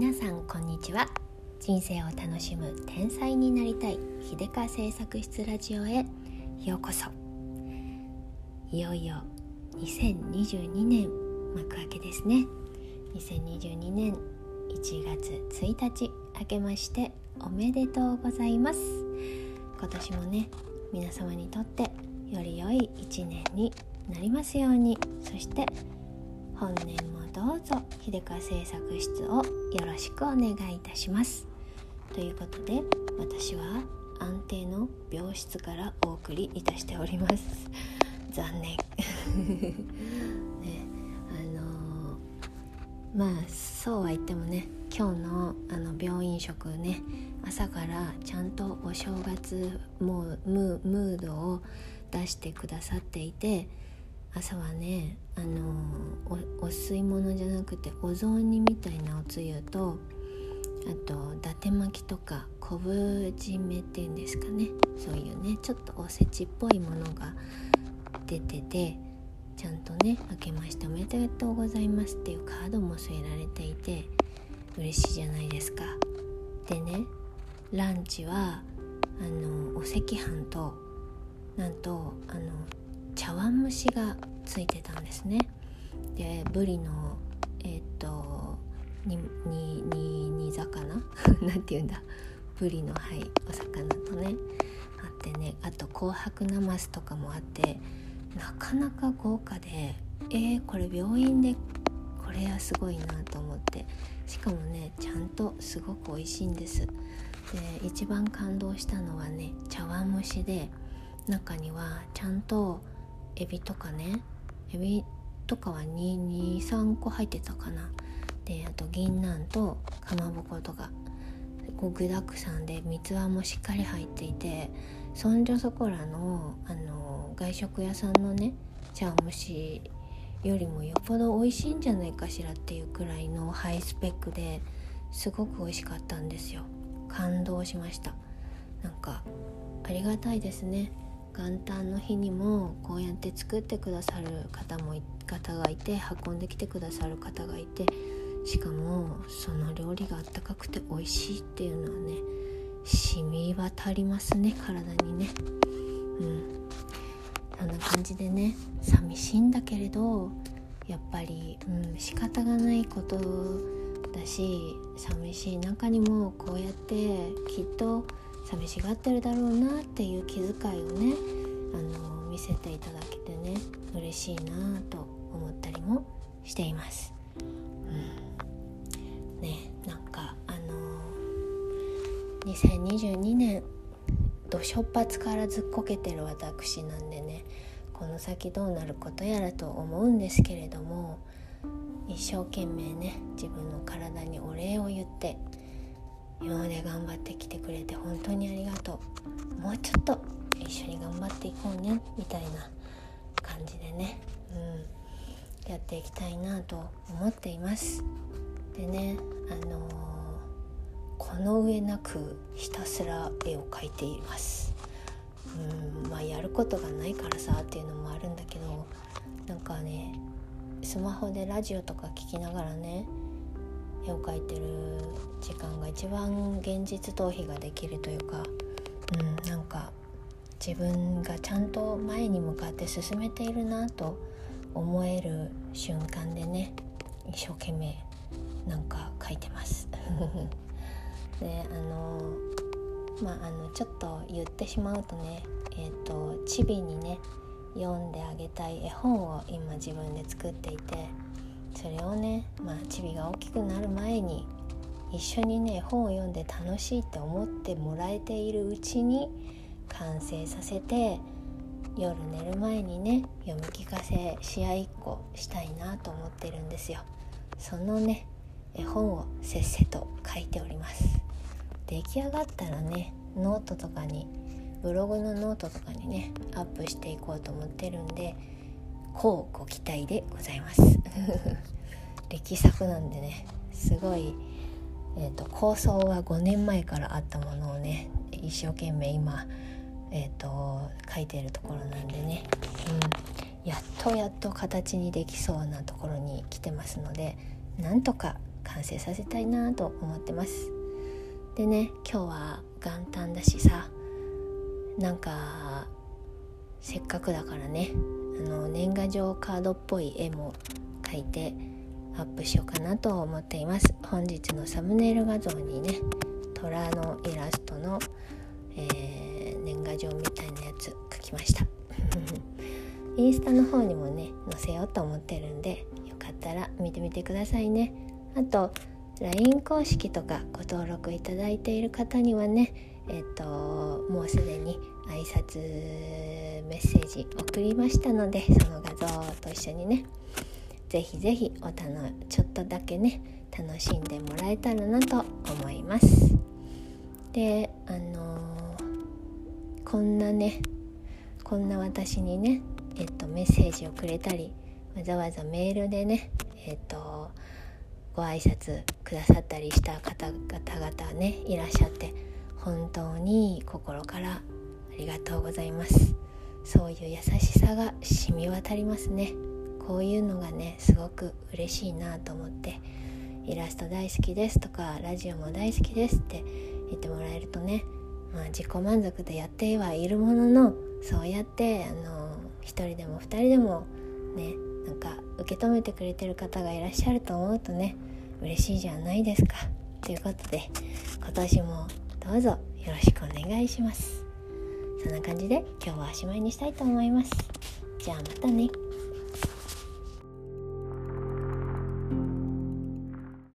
皆さんこんにちは。人生を楽しむ天才になりたい秀香製作室ラジオへ。ようこそ。いよいよ2022年幕開けですね。2022年1月1日明けましておめでとうございます。今年もね皆様にとってより良い一年になりますように。そして本年もどうぞ秀川製作室をよろしくお願いいたします。ということで私は安定の病室からお送りいたしております。残念。ねあのー、まあそうは言ってもね今日のあの病院食ね朝からちゃんとお正月もうムードを出してくださっていて朝はねあのお吸い物じゃなくてお雑煮みたいなおつゆとあと伊達巻きとか昆布締めっていうんですかねそういうねちょっとおせちっぽいものが出ててちゃんとね「明けましておめでとうございます」っていうカードも添えられていて嬉しいじゃないですか。でねランチはあのお赤飯となんとあの茶碗蒸しがついてたんですね。でブリのえっ、とににに煮魚？なんて言うんだ？ブリのはいお魚とね。あってねあと紅白なますとかもあってなかなか豪華でえー、これ病院でこれはすごいなと思って。しかもねちゃんとすごく美味しいんです。で一番感動したのはね茶碗蒸しで中にはちゃんとエビとかね。エビとかは23個入ってたかな。であと銀杏とかまぼことか。こう具だくさんで三つ葉もしっかり入っていてそんじょそこらのあの外食屋さんのね茶碗蒸しよりもよっぽど美味しいんじゃないかしらっていうくらいのハイスペックですごく美味しかったんですよ。感動しました。なんかありがたいですね。元旦の日にもこうやって作ってくださる方も方がいて運んできてくださる方がいてしかもその料理があったかくて美味しいっていうのはね染み渡りますね体にね。うん。そんな感じでね寂しいんだけれどやっぱり、うん、仕方がないことだし寂しい中にもこうやってきっと寂しがってるだろうなっていう気遣いをねあの見せていただけてね嬉しいなと思ったりもしています。うん、ねなんかあの2022年どしょっぱつからずっこけてる私なんでねこの先どうなることやらと思うんですけれども一生懸命ね自分の体にお礼を言って今まで頑張ってきてくれて本当にありがとうもうちょっと一緒に頑張っていこうねみたいな感じでね、うん、やっていきたいなと思っています。でねあのー、この上なくひたすら絵を描いています。うんまあやることがないからさっていうのもあるんだけどなんかねスマホでラジオとか聞きながらね絵を描いてる時間が一番現実逃避ができるというか、うん、なんか自分がちゃんと前に向かって進めているなと思える瞬間でね一生懸命なんか書いてます。であのまああのちょっと言ってしまうとねえっ、ー、とチビにね読んであげたい絵本を今自分で作っていてそれをねまあチビが大きくなる前に一緒にね本を読んで楽しいって思ってもらえているうちに完成させて夜寝る前にね読み聞かせし合いっこしたいなと思ってるんですよ。そのね絵本をせっせと書いております。出来上がったらねノートとかにブログのノートとかにねアップしていこうと思ってるんで乞うご期待でございます。力作なんでねすごい、えーと、構想は5年前からあったものをね一生懸命今、えーと、書いてるところなんでね、うん、やっとやっと形にできそうなところに来てますのでなんとか完成させたいなと思ってます。でね今日は元旦だしさなんかせっかくだからねあの年賀状カードっぽい絵も描いてアップしようかなと思っています。本日のサムネイル画像にね虎のイラストの、えー、年賀状みたいなやつ描きました。インスタの方にもね載せようと思ってるんでよかったら見てみてくださいね。あと LINE 公式とかご登録いただいている方にはねえっ、ともうすでに挨拶メッセージ送りましたのでその画像と一緒にねぜひぜひおたのちょっとだけね楽しんでもらえたらなと思います。であのー、こんなねこんな私にねえっとメッセージをくれたりわざわざメールでねえっとご挨拶くださったりした方々々ねいらっしゃって本当に心からありがとうございます。そういう優しさが染み渡りますね。こういうのがねすごく嬉しいなと思ってイラスト大好きですとかラジオも大好きですって言ってもらえるとね、まあ、自己満足でやってはいるもののそうやってあの1人でも2人でもねなんか受け止めてくれてる方がいらっしゃると思うとね嬉しいじゃないですか。ということで今年もどうぞよろしくお願いします。そんな感じで今日はおしまいにしたいと思います。じゃあまたね。